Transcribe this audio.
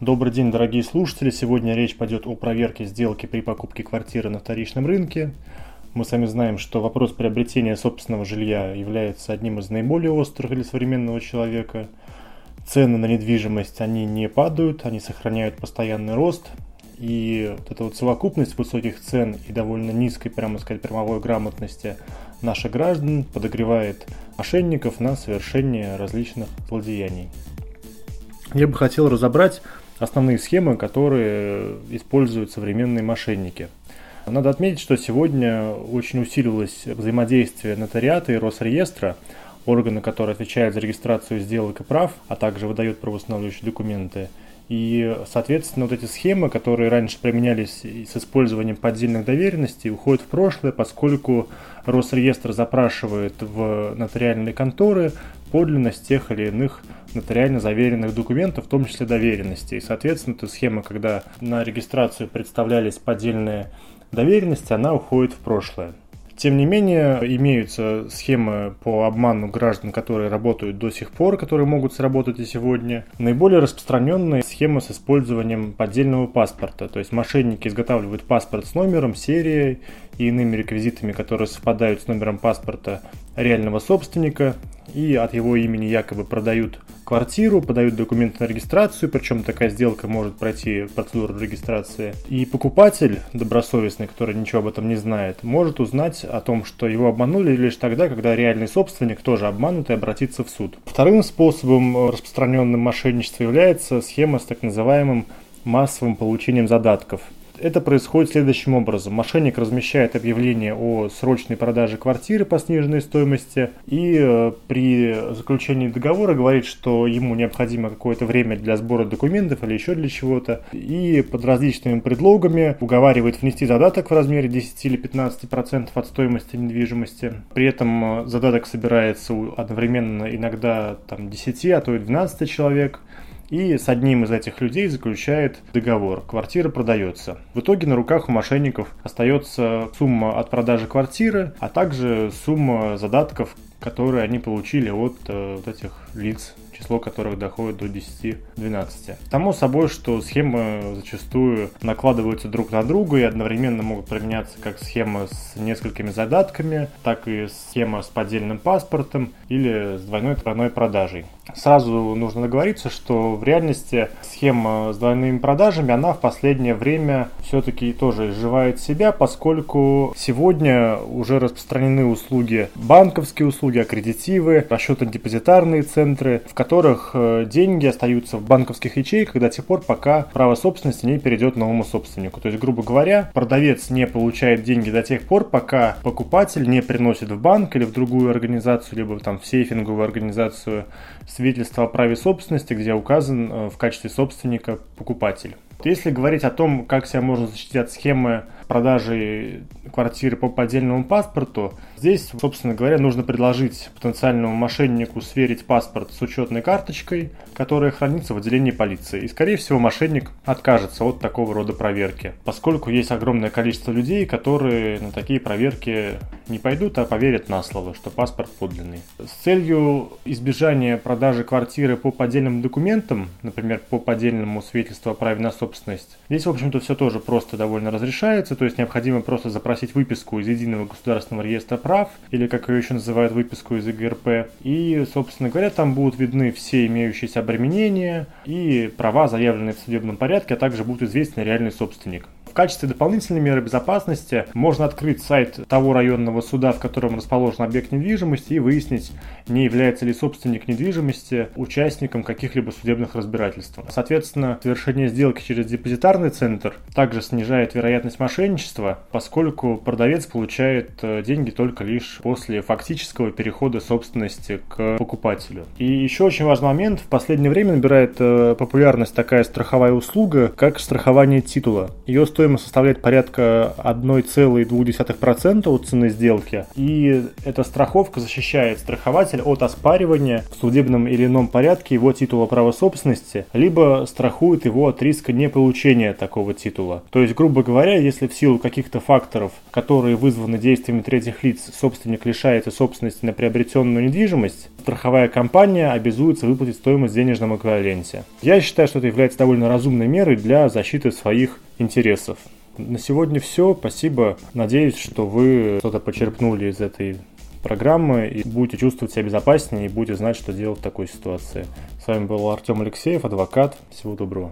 Добрый день, дорогие слушатели. Сегодня речь пойдет о проверке сделки при покупке квартиры на вторичном рынке. Мы сами знаем, что вопрос приобретения собственного жилья является одним из наиболее острых для современного человека. Цены на недвижимость, они не падают, они сохраняют постоянный рост. И вот эта вот совокупность высоких цен и довольно низкой, прямо сказать, правовой грамотности наших граждан подогревает мошенников на совершение различных злодеяний. Я бы хотел разобрать основные схемы, которые используют современные мошенники. Надо отметить, что сегодня очень усилилось взаимодействие нотариата и Росреестра, органы, которые отвечают за регистрацию сделок и прав, а также выдают правоустанавливающие документы. И, соответственно, вот эти схемы, которые раньше применялись с использованием поддельных доверенностей, уходят в прошлое, поскольку Росреестр запрашивает в нотариальные конторы подлинность тех или иных нотариально заверенных документов, в том числе доверенностей. И, соответственно, эта схема, когда на регистрацию представлялись поддельные доверенности, она уходит в прошлое. Тем не менее, имеются схемы по обману граждан, которые работают до сих пор, которые могут сработать и сегодня. Наиболее распространенная схема с использованием поддельного паспорта. То есть мошенники изготавливают паспорт с номером, серией и иными реквизитами, которые совпадают с номером паспорта реального собственника, и от его имени якобы продают квартиру, подают документы на регистрацию, причем такая сделка может пройти процедуру регистрации. И покупатель, добросовестный, который ничего об этом не знает, может узнать о том, что его обманули лишь тогда, когда реальный собственник, тоже обманутый, обратится в суд. Вторым способом распространенным мошенничества является схема с так называемым массовым получением задатков – это происходит следующим образом. Мошенник размещает объявление о срочной продаже квартиры по сниженной стоимости и э, при заключении договора говорит, что ему необходимо какое-то время для сбора документов или еще для чего-то. И под различными предлогами уговаривает внести задаток в размере 10 или 15% от стоимости недвижимости. При этом э, задаток собирается одновременно иногда там, 10, а то и 12 человек и с одним из этих людей заключает договор. Квартира продается. В итоге на руках у мошенников остается сумма от продажи квартиры, а также сумма задатков, которые они получили от э, вот этих лиц число которых доходит до 10-12. Само собой, что схемы зачастую накладываются друг на друга и одновременно могут применяться как схема с несколькими задатками, так и схема с поддельным паспортом или с двойной тройной продажей. Сразу нужно договориться, что в реальности схема с двойными продажами, она в последнее время все-таки тоже изживает себя, поскольку сегодня уже распространены услуги, банковские услуги, аккредитивы, расчетно-депозитарные центры, в которых э, деньги остаются в банковских ячейках до тех пор, пока право собственности не перейдет новому собственнику. То есть, грубо говоря, продавец не получает деньги до тех пор, пока покупатель не приносит в банк или в другую организацию, либо там в сейфинговую организацию свидетельство о праве собственности, где указан э, в качестве собственника покупатель. Если говорить о том, как себя можно защитить от схемы продажи квартиры по поддельному паспорту, здесь, собственно говоря, нужно предложить потенциальному мошеннику сверить паспорт с учетной карточкой, которая хранится в отделении полиции. И, скорее всего, мошенник откажется от такого рода проверки, поскольку есть огромное количество людей, которые на такие проверки не пойдут, а поверят на слово, что паспорт подлинный. С целью избежания продажи квартиры по поддельным документам, например, по поддельному свидетельству о праве на собственность, здесь, в общем-то, все тоже просто довольно разрешается, то есть необходимо просто запросить выписку из Единого государственного реестра прав, или как ее еще называют, выписку из ИГРП. И, собственно говоря, там будут видны все имеющиеся обременения и права, заявленные в судебном порядке, а также будет известен реальный собственник качестве дополнительной меры безопасности можно открыть сайт того районного суда, в котором расположен объект недвижимости и выяснить, не является ли собственник недвижимости участником каких-либо судебных разбирательств. Соответственно, совершение сделки через депозитарный центр также снижает вероятность мошенничества, поскольку продавец получает э, деньги только лишь после фактического перехода собственности к покупателю. И еще очень важный момент, в последнее время набирает э, популярность такая страховая услуга, как страхование титула. Ее стоит стоимость составляет порядка 1,2% от цены сделки, и эта страховка защищает страхователя от оспаривания в судебном или ином порядке его титула права собственности, либо страхует его от риска неполучения такого титула. То есть, грубо говоря, если в силу каких-то факторов, которые вызваны действиями третьих лиц, собственник лишается собственности на приобретенную недвижимость, страховая компания обязуется выплатить стоимость в денежном эквиваленте. Я считаю, что это является довольно разумной мерой для защиты своих интересов. На сегодня все. Спасибо. Надеюсь, что вы что-то почерпнули из этой программы и будете чувствовать себя безопаснее и будете знать, что делать в такой ситуации. С вами был Артем Алексеев, адвокат. Всего доброго.